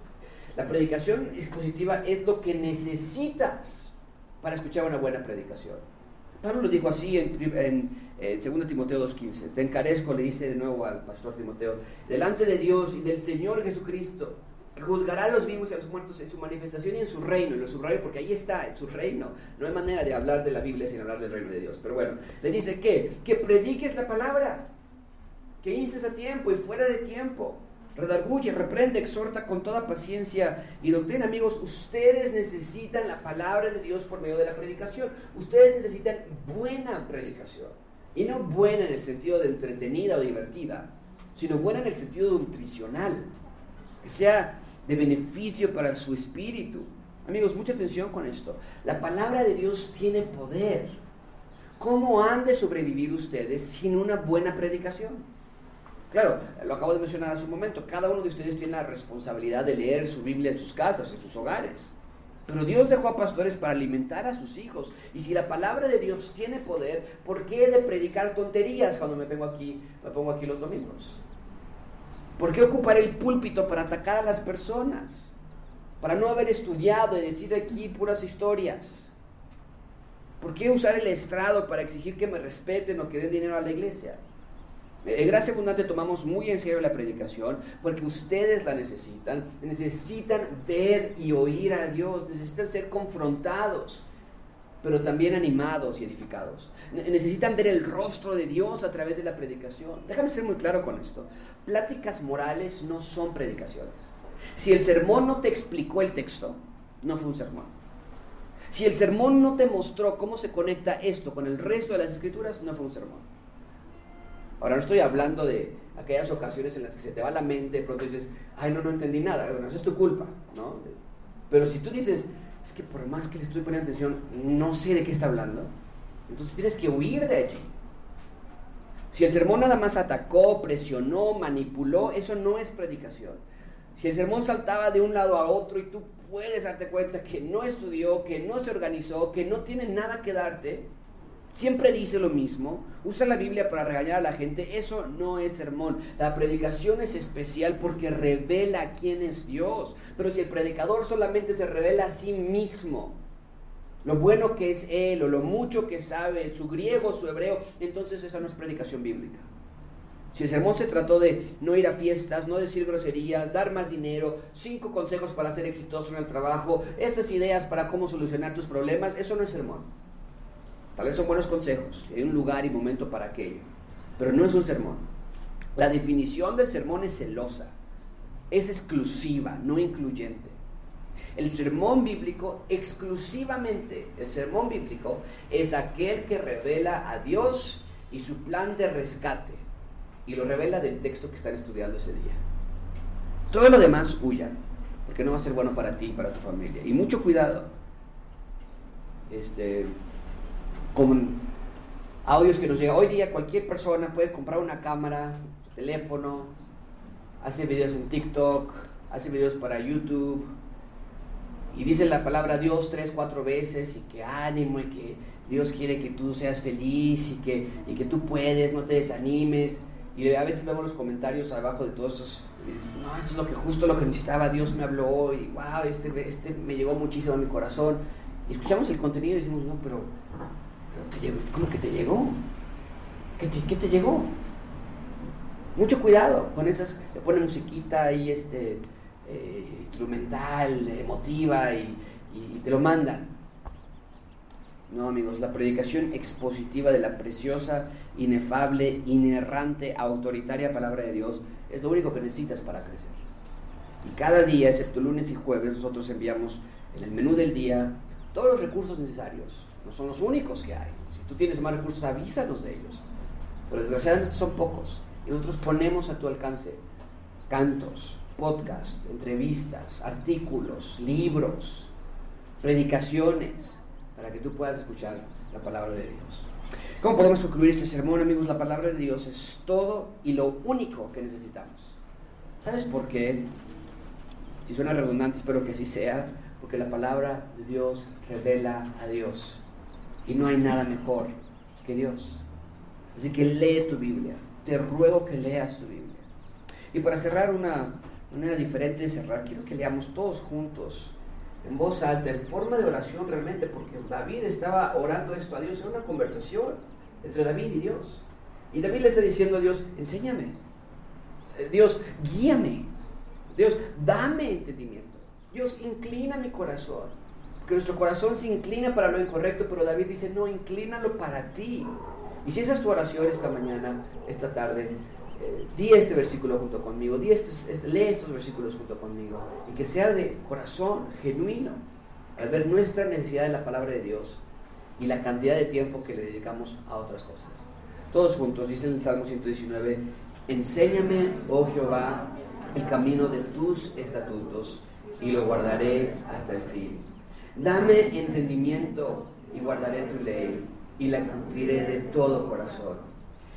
La predicación expositiva es lo que necesitas para escuchar una buena predicación. Pablo lo dijo así en, en, 2 Timoteo 2.15. Te encarezco, le dice de nuevo al pastor Timoteo, delante de Dios y del Señor Jesucristo, que juzgará a los vivos y a los muertos en su manifestación y en su reino. Y lo subrayo porque ahí está, en su reino. No hay manera de hablar de la Biblia sin hablar del reino de Dios. Pero bueno, le dice que, que prediques la palabra, que instes a tiempo y fuera de tiempo redarguye, reprende, exhorta con toda paciencia y doctrina. Amigos, ustedes necesitan la palabra de Dios por medio de la predicación. Ustedes necesitan buena predicación. Y no buena en el sentido de entretenida o divertida, sino buena en el sentido nutricional. Que sea de beneficio para su espíritu. Amigos, mucha atención con esto. La palabra de Dios tiene poder. ¿Cómo han de sobrevivir ustedes sin una buena predicación? Claro, lo acabo de mencionar hace un momento, cada uno de ustedes tiene la responsabilidad de leer su Biblia en sus casas, en sus hogares. Pero Dios dejó a pastores para alimentar a sus hijos. Y si la palabra de Dios tiene poder, ¿por qué he de predicar tonterías cuando me pongo aquí, me pongo aquí los domingos? ¿Por qué ocupar el púlpito para atacar a las personas? Para no haber estudiado y decir aquí puras historias. ¿Por qué usar el estrado para exigir que me respeten o que den dinero a la iglesia? En Gracia Abundante tomamos muy en serio la predicación porque ustedes la necesitan. Necesitan ver y oír a Dios, necesitan ser confrontados, pero también animados y edificados. Necesitan ver el rostro de Dios a través de la predicación. Déjame ser muy claro con esto. Pláticas morales no son predicaciones. Si el sermón no te explicó el texto, no fue un sermón. Si el sermón no te mostró cómo se conecta esto con el resto de las escrituras, no fue un sermón. Ahora no estoy hablando de aquellas ocasiones en las que se te va la mente, de pronto dices, ay, no, no entendí nada, eso es tu culpa, ¿no? Pero si tú dices, es que por más que le estoy poniendo atención, no sé de qué está hablando, entonces tienes que huir de allí. Si el sermón nada más atacó, presionó, manipuló, eso no es predicación. Si el sermón saltaba de un lado a otro y tú puedes darte cuenta que no estudió, que no se organizó, que no tiene nada que darte, siempre dice lo mismo, usa la Biblia para regañar a la gente, eso no es sermón. La predicación es especial porque revela quién es Dios. Pero si el predicador solamente se revela a sí mismo, lo bueno que es él o lo mucho que sabe, su griego, su hebreo, entonces esa no es predicación bíblica. Si el sermón se trató de no ir a fiestas, no decir groserías, dar más dinero, cinco consejos para ser exitoso en el trabajo, estas ideas para cómo solucionar tus problemas, eso no es sermón. Tal vez son buenos consejos, hay un lugar y momento para aquello, pero no es un sermón. La definición del sermón es celosa, es exclusiva, no incluyente. El sermón bíblico, exclusivamente, el sermón bíblico es aquel que revela a Dios y su plan de rescate, y lo revela del texto que están estudiando ese día. Todo lo demás huyan, porque no va a ser bueno para ti y para tu familia. Y mucho cuidado. Este, con audios que nos llegan. Hoy día cualquier persona puede comprar una cámara, teléfono, hace videos en TikTok, hace videos para YouTube y dice la palabra Dios tres, cuatro veces y que ánimo y que Dios quiere que tú seas feliz y que, y que tú puedes, no te desanimes. Y a veces vemos los comentarios abajo de todos esos, no, esto es lo que justo lo que necesitaba, Dios me habló hoy, wow, este, este me llegó muchísimo a mi corazón. Y escuchamos el contenido y decimos, no, pero, pero te llegó, ¿cómo que te llegó? ¿Qué te, ¿Qué te llegó? Mucho cuidado con esas, le ponen musiquita ahí, este, eh, instrumental, emotiva y, y te lo mandan. No, amigos, la predicación expositiva de la preciosa, inefable, inerrante, autoritaria palabra de Dios es lo único que necesitas para crecer. Y cada día, excepto lunes y jueves, nosotros enviamos en el menú del día todos los recursos necesarios. No son los únicos que hay. Si tú tienes más recursos, avísanos de ellos. Pero desgraciadamente son pocos. Y nosotros ponemos a tu alcance cantos, podcasts, entrevistas, artículos, libros, predicaciones, para que tú puedas escuchar la palabra de Dios. ¿Cómo podemos concluir este sermón, amigos? La palabra de Dios es todo y lo único que necesitamos. ¿Sabes por qué? Si suena redundante, espero que así sea, porque la palabra de Dios revela a Dios. Y no hay nada mejor que Dios. Así que lee tu Biblia. Te ruego que leas tu Biblia. Y para cerrar una manera diferente de cerrar, quiero que leamos todos juntos en voz alta, en forma de oración realmente, porque David estaba orando esto a Dios, era una conversación entre David y Dios. Y David le está diciendo a Dios, enséñame, Dios, guíame, Dios, dame entendimiento, Dios, inclina mi corazón, que nuestro corazón se inclina para lo incorrecto, pero David dice, no, inclínalo para ti. Y si esa es tu oración esta mañana, esta tarde, eh, di este versículo junto conmigo, di lee estos versículos junto conmigo y que sea de corazón genuino al ver nuestra necesidad de la palabra de Dios y la cantidad de tiempo que le dedicamos a otras cosas. Todos juntos, dice el Salmo 119, enséñame, oh Jehová, el camino de tus estatutos y lo guardaré hasta el fin. Dame entendimiento y guardaré tu ley y la cumpliré de todo corazón.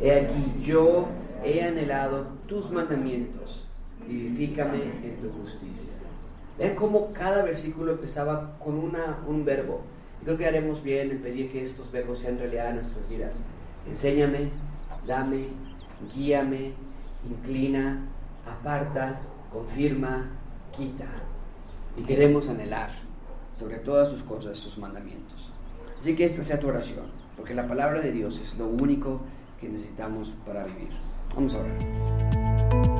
He aquí yo he anhelado tus mandamientos, vivifícame en tu justicia. Vean cómo cada versículo empezaba con una, un verbo. creo que haremos bien en pedir que estos verbos sean realidad en nuestras vidas. Enséñame, dame, guíame, inclina, aparta, confirma, quita. Y queremos anhelar sobre todas sus cosas sus mandamientos. Así que esta sea tu oración, porque la palabra de Dios es lo único que necesitamos para vivir. Vamos a ver.